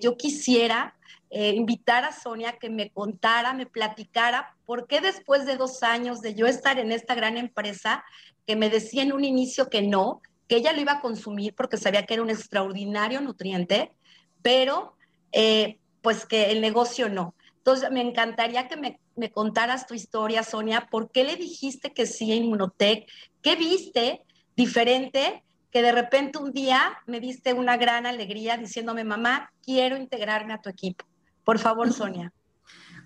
yo quisiera eh, invitar a Sonia que me contara, me platicara por qué después de dos años de yo estar en esta gran empresa, que me decía en un inicio que no, que ella lo iba a consumir porque sabía que era un extraordinario nutriente, pero eh, pues que el negocio no. Entonces, me encantaría que me, me, contaras tu historia, Sonia. ¿Por qué le dijiste que sí a Inmunotech? ¿Qué viste diferente que de repente un día me diste una gran alegría diciéndome, mamá, quiero integrarme a tu equipo? Por favor, Sonia.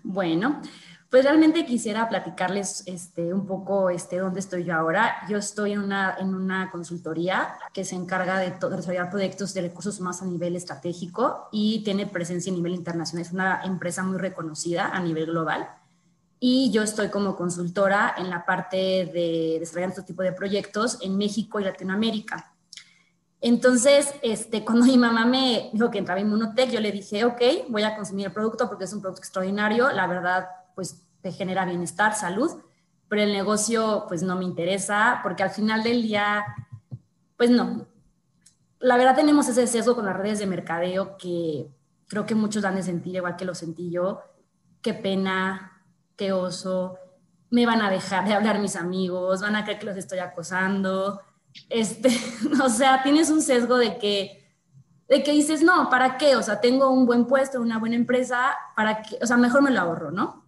Bueno, pues realmente quisiera platicarles este, un poco este, dónde estoy yo ahora. Yo estoy en una, en una consultoría que se encarga de, desarrollar proyectos de recursos más a nivel estratégico y tiene presencia a nivel internacional. Es una empresa muy reconocida a nivel global. Y yo estoy como consultora en la parte de desarrollar este tipo de proyectos en México y Latinoamérica. Entonces, este, cuando mi mamá me dijo que entraba en Inmunotech, yo le dije, ok, voy a consumir el producto porque es un producto extraordinario. La verdad, pues te genera bienestar, salud, pero el negocio pues no me interesa porque al final del día, pues no. La verdad tenemos ese sesgo con las redes de mercadeo que creo que muchos dan de sentir, igual que lo sentí yo. Qué pena, qué oso, me van a dejar de hablar mis amigos, van a creer que los estoy acosando. Este, o sea, tienes un sesgo de que de que dices, no, ¿para qué? O sea, tengo un buen puesto, una buena empresa, ¿para qué? O sea, mejor me lo ahorro, ¿no?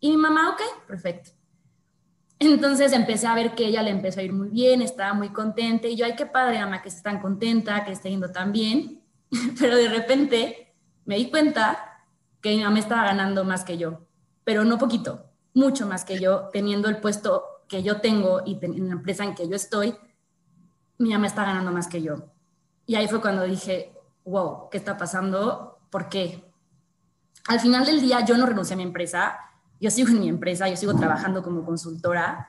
Y mi mamá, ok, perfecto. Entonces empecé a ver que ella le empezó a ir muy bien, estaba muy contenta y yo, ay, qué padre, mamá, que esté tan contenta, que esté yendo tan bien. Pero de repente me di cuenta que mi mamá estaba ganando más que yo, pero no poquito, mucho más que yo, teniendo el puesto que yo tengo y en la empresa en que yo estoy, mi mamá está ganando más que yo. Y ahí fue cuando dije, wow, ¿qué está pasando? ¿Por qué? Al final del día yo no renuncié a mi empresa, yo sigo en mi empresa, yo sigo trabajando como consultora,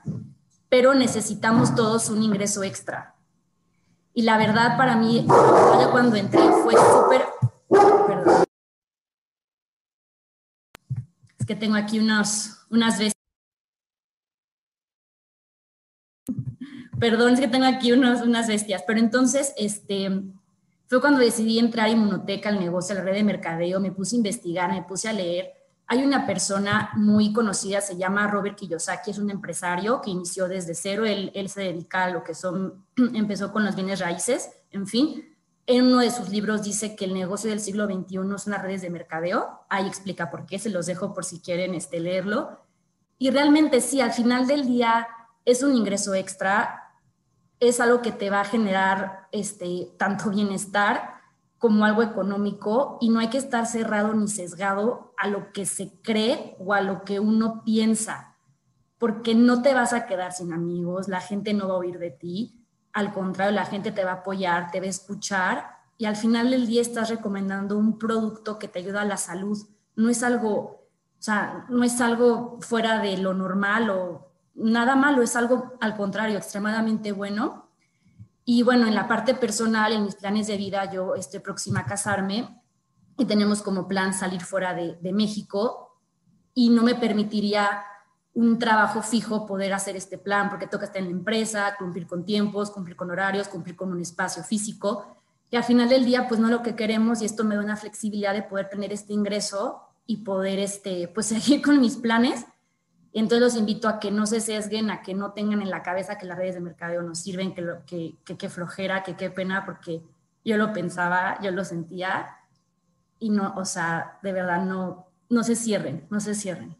pero necesitamos todos un ingreso extra. Y la verdad para mí, cuando entré fue súper... Perdón. Es que tengo aquí unos, unas veces... Perdón, es que tengo aquí unos, unas bestias, pero entonces, este, fue cuando decidí entrar a Inmunoteca, al negocio, a la red de mercadeo, me puse a investigar, me puse a leer hay una persona muy conocida, se llama Robert Kiyosaki, es un empresario que inició desde cero, él, se dedica a lo que son, empezó con los bienes raíces, en fin. En uno de sus libros dice que el negocio del siglo XXI son las redes de mercadeo, ahí explica por qué, se los dejo por si quieren este, leerlo. Y realmente sí, al final del día es un ingreso extra, es algo que te va a generar este, tanto bienestar como algo económico y no hay que estar cerrado ni sesgado a lo que se cree o a lo que uno piensa, porque no te vas a quedar sin amigos, la gente no va a oír de ti, al contrario, la gente te va a apoyar, te va a escuchar y al final del día estás recomendando un producto que te ayuda a la salud. No es algo, o sea, no es algo fuera de lo normal o nada malo, es algo al contrario, extremadamente bueno y bueno, en la parte personal, en mis planes de vida, yo estoy próxima a casarme y tenemos como plan salir fuera de, de México y no me permitiría un trabajo fijo poder hacer este plan porque toca estar en la empresa, cumplir con tiempos, cumplir con horarios, cumplir con un espacio físico. Y al final del día, pues no lo que queremos y esto me da una flexibilidad de poder tener este ingreso y poder, este, pues seguir con mis planes entonces los invito a que no se sesguen, a que no tengan en la cabeza que las redes de mercadeo no sirven, que, lo, que, que, flojera, que qué pena, porque yo lo pensaba, yo lo sentía y no, o sea, de verdad no, no se cierren, no se cierren.